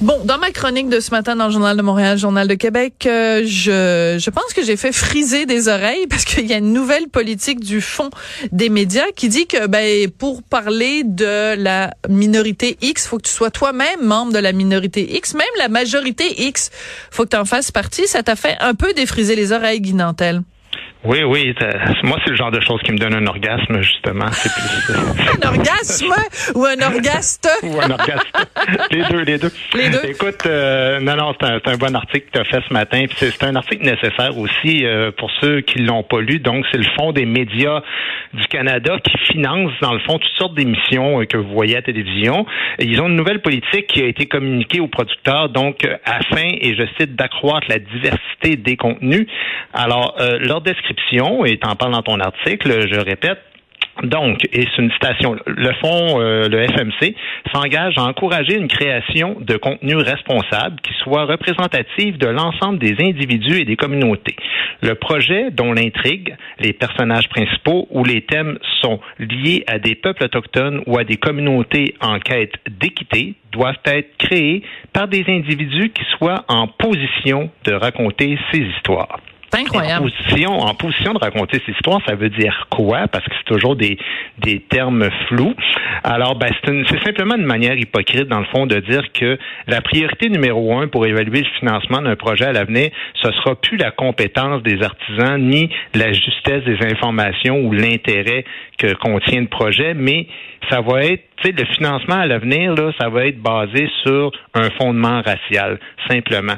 Bon, dans ma chronique de ce matin dans le Journal de Montréal, Journal de Québec, euh, je, je pense que j'ai fait friser des oreilles parce qu'il y a une nouvelle politique du fond des médias qui dit que ben, pour parler de la minorité X, faut que tu sois toi-même membre de la minorité X, même la majorité X, faut que tu en fasses partie. Ça t'a fait un peu défriser les oreilles, Guy. Oui, oui. Moi, c'est le genre de choses qui me donne un orgasme, justement. C'est plus... un orgasme ou un orgaste? ou un orgaste. Les deux, les deux. Les deux. Écoute, euh, non, non, c'est un, un, bon article que tu as fait ce matin. C'est un article nécessaire aussi euh, pour ceux qui l'ont pas lu. Donc, c'est le Fonds des médias du Canada qui finance, dans le fond, toutes sortes d'émissions euh, que vous voyez à la télévision. Ils ont une nouvelle politique qui a été communiquée aux producteurs, donc, afin, et je cite, d'accroître la diversité des contenus. Alors, leur description et t'en parles dans ton article, je répète, donc, et c'est une citation, le fonds, euh, le FMC, s'engage à encourager une création de contenu responsable qui soit représentatif de l'ensemble des individus et des communautés. Le projet dont l'intrigue, les personnages principaux ou les thèmes sont liés à des peuples autochtones ou à des communautés en quête d'équité doivent être créés par des individus qui soient en position de raconter ces histoires. Incroyable. En position, en position de raconter cette histoire, ça veut dire quoi? Parce que c'est toujours des, des termes flous. Alors, ben, c'est simplement une manière hypocrite, dans le fond, de dire que la priorité numéro un pour évaluer le financement d'un projet à l'avenir, ce sera plus la compétence des artisans, ni la justesse des informations ou l'intérêt que contient le projet, mais ça va être, le financement à l'avenir, là, ça va être basé sur un fondement racial, simplement.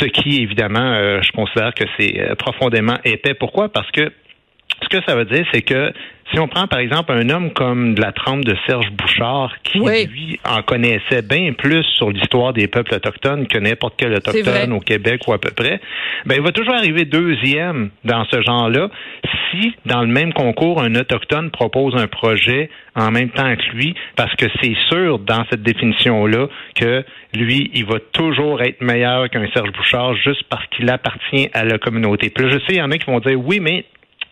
Ce qui, évidemment, euh, je considère que c'est profondément épais. Pourquoi? Parce que ce que ça veut dire, c'est que si on prend par exemple un homme comme la trempe de Serge Bouchard, qui lui en connaissait bien plus sur l'histoire des peuples autochtones que n'importe quel autochtone au Québec ou à peu près, ben il va toujours arriver deuxième dans ce genre-là si dans le même concours un autochtone propose un projet en même temps que lui, parce que c'est sûr dans cette définition-là que lui, il va toujours être meilleur qu'un Serge Bouchard juste parce qu'il appartient à la communauté. Puis je sais, il y en a qui vont dire oui, mais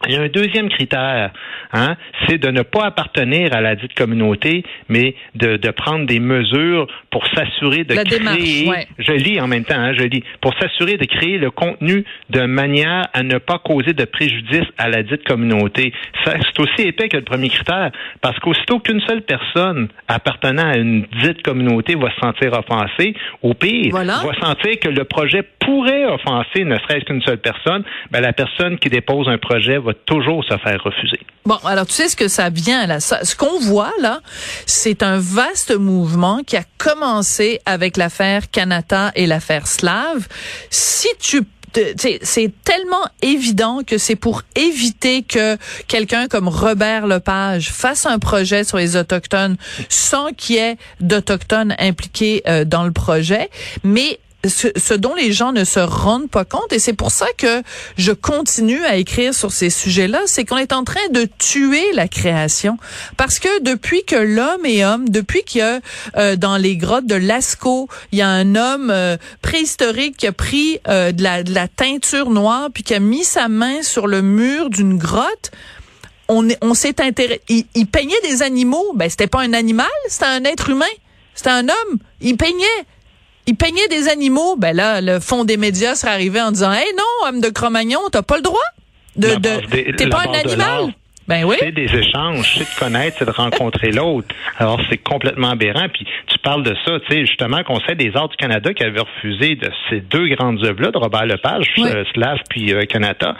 il y a un deuxième critère, hein, c'est de ne pas appartenir à la dite communauté, mais de, de prendre des mesures pour s'assurer de créer. Je lis en même temps, hein, je lis pour s'assurer de créer le contenu de manière à ne pas causer de préjudice à la dite communauté. C'est aussi épais que le premier critère, parce qu'aussitôt qu'une seule personne appartenant à une dite communauté va se sentir offensée, au pire, va sentir que le projet pourrait offenser ne serait-ce qu'une seule personne, ben la personne qui dépose un projet va toujours se faire refuser. Bon, alors tu sais ce que ça vient là? ce qu'on voit là, c'est un vaste mouvement qui a commencé avec l'affaire Canada et l'affaire Slave. Si tu c'est tellement évident que c'est pour éviter que quelqu'un comme Robert Lepage fasse un projet sur les autochtones sans qu'il y ait d'autochtones impliqués euh, dans le projet. Mais ce, dont les gens ne se rendent pas compte, et c'est pour ça que je continue à écrire sur ces sujets-là, c'est qu'on est en train de tuer la création. Parce que depuis que l'homme est homme, depuis a euh, dans les grottes de Lascaux, il y a un homme euh, préhistorique qui a pris euh, de, la, de la teinture noire, puis qui a mis sa main sur le mur d'une grotte, on, on s'est intéressé. Il, il, peignait des animaux. Ben, c'était pas un animal, c'était un être humain. C'était un homme. Il peignait il peignait des animaux, ben là, le fond des médias serait arrivé en disant, hey non, homme de Cro-Magnon, t'as pas le droit de, de t'es pas un animal? Ben oui. C'est des échanges, c'est de connaître, c'est de rencontrer l'autre. Alors c'est complètement aberrant. Puis tu parles de ça, tu sais, justement, Conseil des arts du Canada qui avait refusé de ces deux grandes œuvres-là, de Robert Lepage, euh, Slav puis euh, Canada.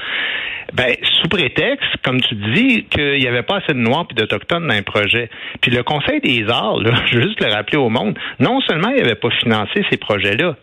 Ben, sous prétexte, comme tu dis, qu'il n'y avait pas assez de Noirs et d'Autochtones dans un projet. Puis le Conseil des arts, là, je veux juste le rappeler au monde, non seulement il n'avait pas financé ces projets-là,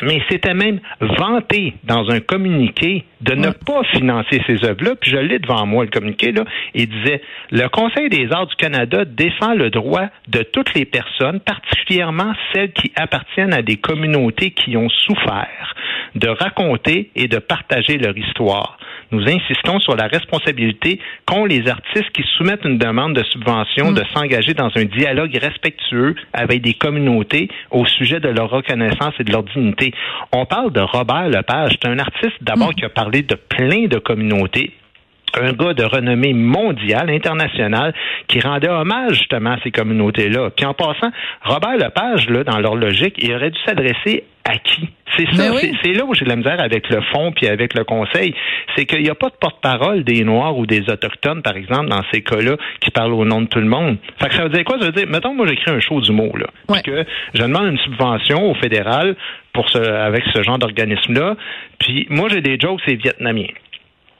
mais c'était même vanté dans un communiqué de ne pas financer ces œuvres-là. Puis je l'ai devant moi, le communiqué, là. Il disait, le Conseil des arts du Canada défend le droit de toutes les personnes, particulièrement celles qui appartiennent à des communautés qui ont souffert, de raconter et de partager leur histoire nous insistons sur la responsabilité qu'ont les artistes qui soumettent une demande de subvention mm. de s'engager dans un dialogue respectueux avec des communautés au sujet de leur reconnaissance et de leur dignité. On parle de Robert Lepage. C'est un artiste d'abord mm. qui a parlé de plein de communautés un gars de renommée mondiale, internationale, qui rendait hommage justement à ces communautés-là. Puis en passant, Robert Lepage, là, dans leur logique, il aurait dû s'adresser à qui? C'est ça, c'est là où j'ai de la misère avec le fond puis avec le conseil. C'est qu'il n'y a pas de porte-parole des Noirs ou des Autochtones, par exemple, dans ces cas-là, qui parlent au nom de tout le monde. Fait que ça veut dire quoi? Ça veut dire, mettons, moi, j'écris un show d'humour, là. Puis que je demande une subvention au fédéral pour ce, avec ce genre d'organisme-là. Puis moi, j'ai des jokes, c'est vietnamien.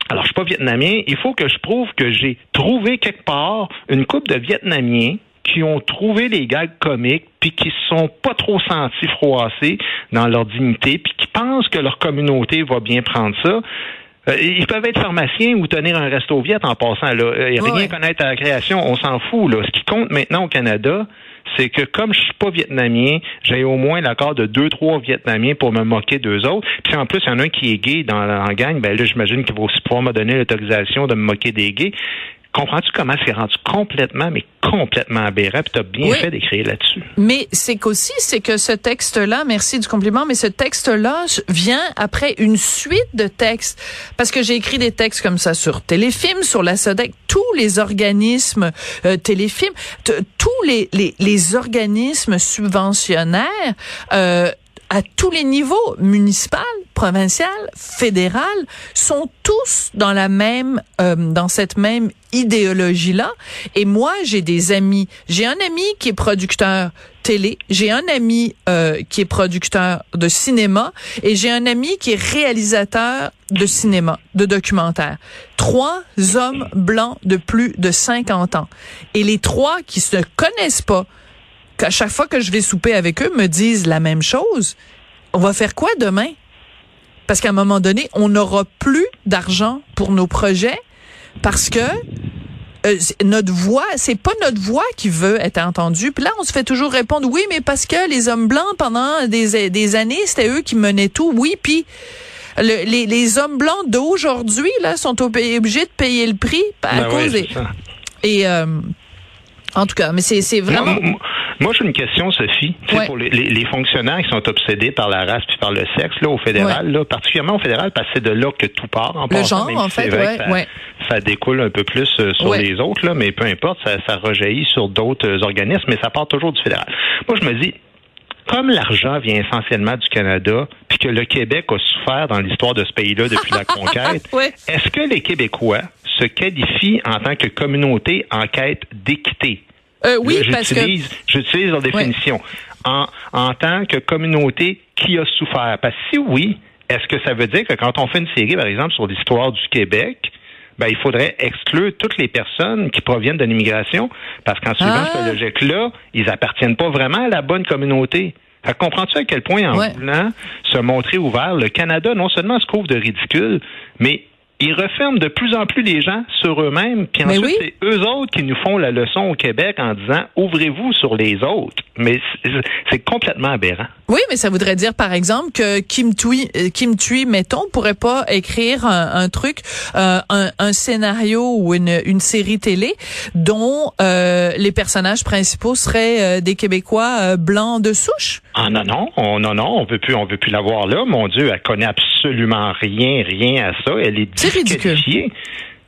Alors, je suis pas vietnamien. Il faut que je prouve que j'ai trouvé quelque part une coupe de Vietnamiens qui ont trouvé les gags comiques, puis qui se sont pas trop sentis froissés dans leur dignité, puis qui pensent que leur communauté va bien prendre ça. Euh, ils peuvent être pharmaciens ou tenir un resto viet en passant. Là. Euh, rien connaître à la création, on s'en fout. Là. Ce qui compte maintenant au Canada, c'est que comme je suis pas vietnamien, j'ai au moins l'accord de deux, trois Vietnamiens pour me moquer d'eux autres. Puis en plus, il y en a un qui est gay dans la gang, ben là, j'imagine qu'il va aussi pouvoir me donner l'autorisation de me moquer des gays. Comprends-tu comment c'est rendu complètement, mais complètement aberrant? Puis t'as bien fait d'écrire là-dessus. Mais c'est qu'aussi, c'est que ce texte-là, merci du compliment, mais ce texte-là vient après une suite de textes. Parce que j'ai écrit des textes comme ça sur Téléfilm, sur la SODEC, tous les organismes euh, Téléfilm, tous les, les, les, organismes subventionnaires euh, à tous les niveaux, municipal, provincial, fédéral, sont tous dans la même, euh, dans cette même idéologie-là. Et moi, j'ai des amis. J'ai un ami qui est producteur télé, j'ai un ami euh, qui est producteur de cinéma et j'ai un ami qui est réalisateur de cinéma, de documentaire. Trois hommes blancs de plus de 50 ans. Et les trois qui se connaissent pas, à chaque fois que je vais souper avec eux, me disent la même chose. On va faire quoi demain? Parce qu'à un moment donné, on n'aura plus d'argent pour nos projets parce que euh, notre voix, c'est pas notre voix qui veut être entendue. Puis là, on se fait toujours répondre oui, mais parce que les hommes blancs pendant des, des années, c'était eux qui menaient tout. Oui, puis les, les hommes blancs d'aujourd'hui là sont obligés de payer le prix à ben cause des et euh, en tout cas, mais c'est vraiment. Moi, j'ai une question, Sophie. Pour les, les, fonctionnaires qui sont obsédés par la race puis par le sexe, là, au fédéral, là, particulièrement au fédéral, parce que c'est de là que tout part. En le genre, en fait, vrai ça, ça, découle un peu plus euh, sur les autres, là, mais peu importe, ça, ça rejaillit sur d'autres euh, organismes, mais ça part toujours du fédéral. Moi, je me dis, comme l'argent vient essentiellement du Canada, puis que le Québec a souffert dans l'histoire de ce pays-là depuis la conquête, est-ce que les Québécois se qualifient en tant que communauté en quête d'équité? Euh, oui, parce que j'utilise leur définition en, en tant que communauté qui a souffert. Parce que si oui, est-ce que ça veut dire que quand on fait une série, par exemple, sur l'histoire du Québec, ben, il faudrait exclure toutes les personnes qui proviennent de l'immigration, parce qu'en suivant cette ah. logique-là, ils appartiennent pas vraiment à la bonne communauté. comprends-tu à quel point, en voulant se montrer ouvert, le Canada non seulement se couvre de ridicule, mais ils referment de plus en plus les gens sur eux-mêmes. Puis ensuite, c'est eux autres qui nous font la leçon au Québec en disant ouvrez-vous sur les autres. Mais c'est complètement aberrant. Oui, mais ça voudrait dire, par exemple, que Kim Tui, euh, Kim Tui, mettons, pourrait pas écrire un, truc, euh, un, scénario ou une, une série télé dont euh, les personnages principaux seraient des Québécois blancs de souche? Ah non non, on, non non, on veut plus, on veut plus l'avoir là. Mon Dieu, elle connaît absolument rien, rien à ça. Elle est, disqualifiée.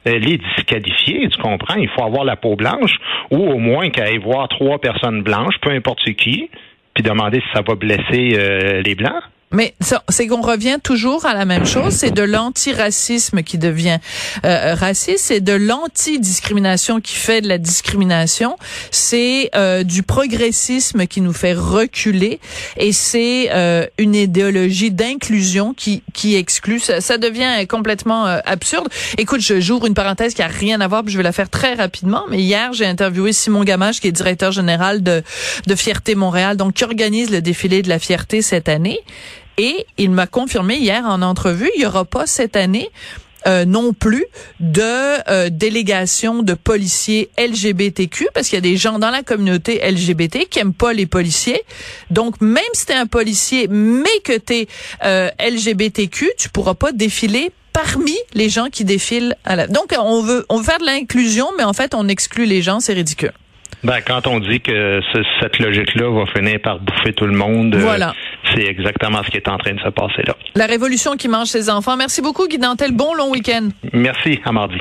Elle est disqualifiée, tu comprends? Il faut avoir la peau blanche ou au moins qu'elle aille voir trois personnes blanches, peu importe qui, puis demander si ça va blesser euh, les blancs. Mais c'est qu'on revient toujours à la même chose, c'est de l'antiracisme qui devient euh, raciste, c'est de l'antidiscrimination qui fait de la discrimination, c'est euh, du progressisme qui nous fait reculer et c'est euh, une idéologie d'inclusion qui qui exclut. Ça, ça devient complètement euh, absurde. Écoute, je j'ouvre une parenthèse qui a rien à voir, puis je vais la faire très rapidement. Mais hier, j'ai interviewé Simon Gamache, qui est directeur général de de Fierté Montréal, donc qui organise le défilé de la fierté cette année. Et il m'a confirmé hier en entrevue, il y aura pas cette année euh, non plus de euh, délégation de policiers LGBTQ parce qu'il y a des gens dans la communauté LGBT qui aiment pas les policiers. Donc même si tu es un policier mais que tu es euh, LGBTQ, tu pourras pas défiler parmi les gens qui défilent à la... Donc, on veut, on veut faire de l'inclusion, mais en fait, on exclut les gens, c'est ridicule. Ben, quand on dit que cette logique-là va finir par bouffer tout le monde, euh, voilà. C'est exactement ce qui est en train de se passer là. La révolution qui mange ses enfants. Merci beaucoup, Guy Dantel. Bon long week-end. Merci, à mardi.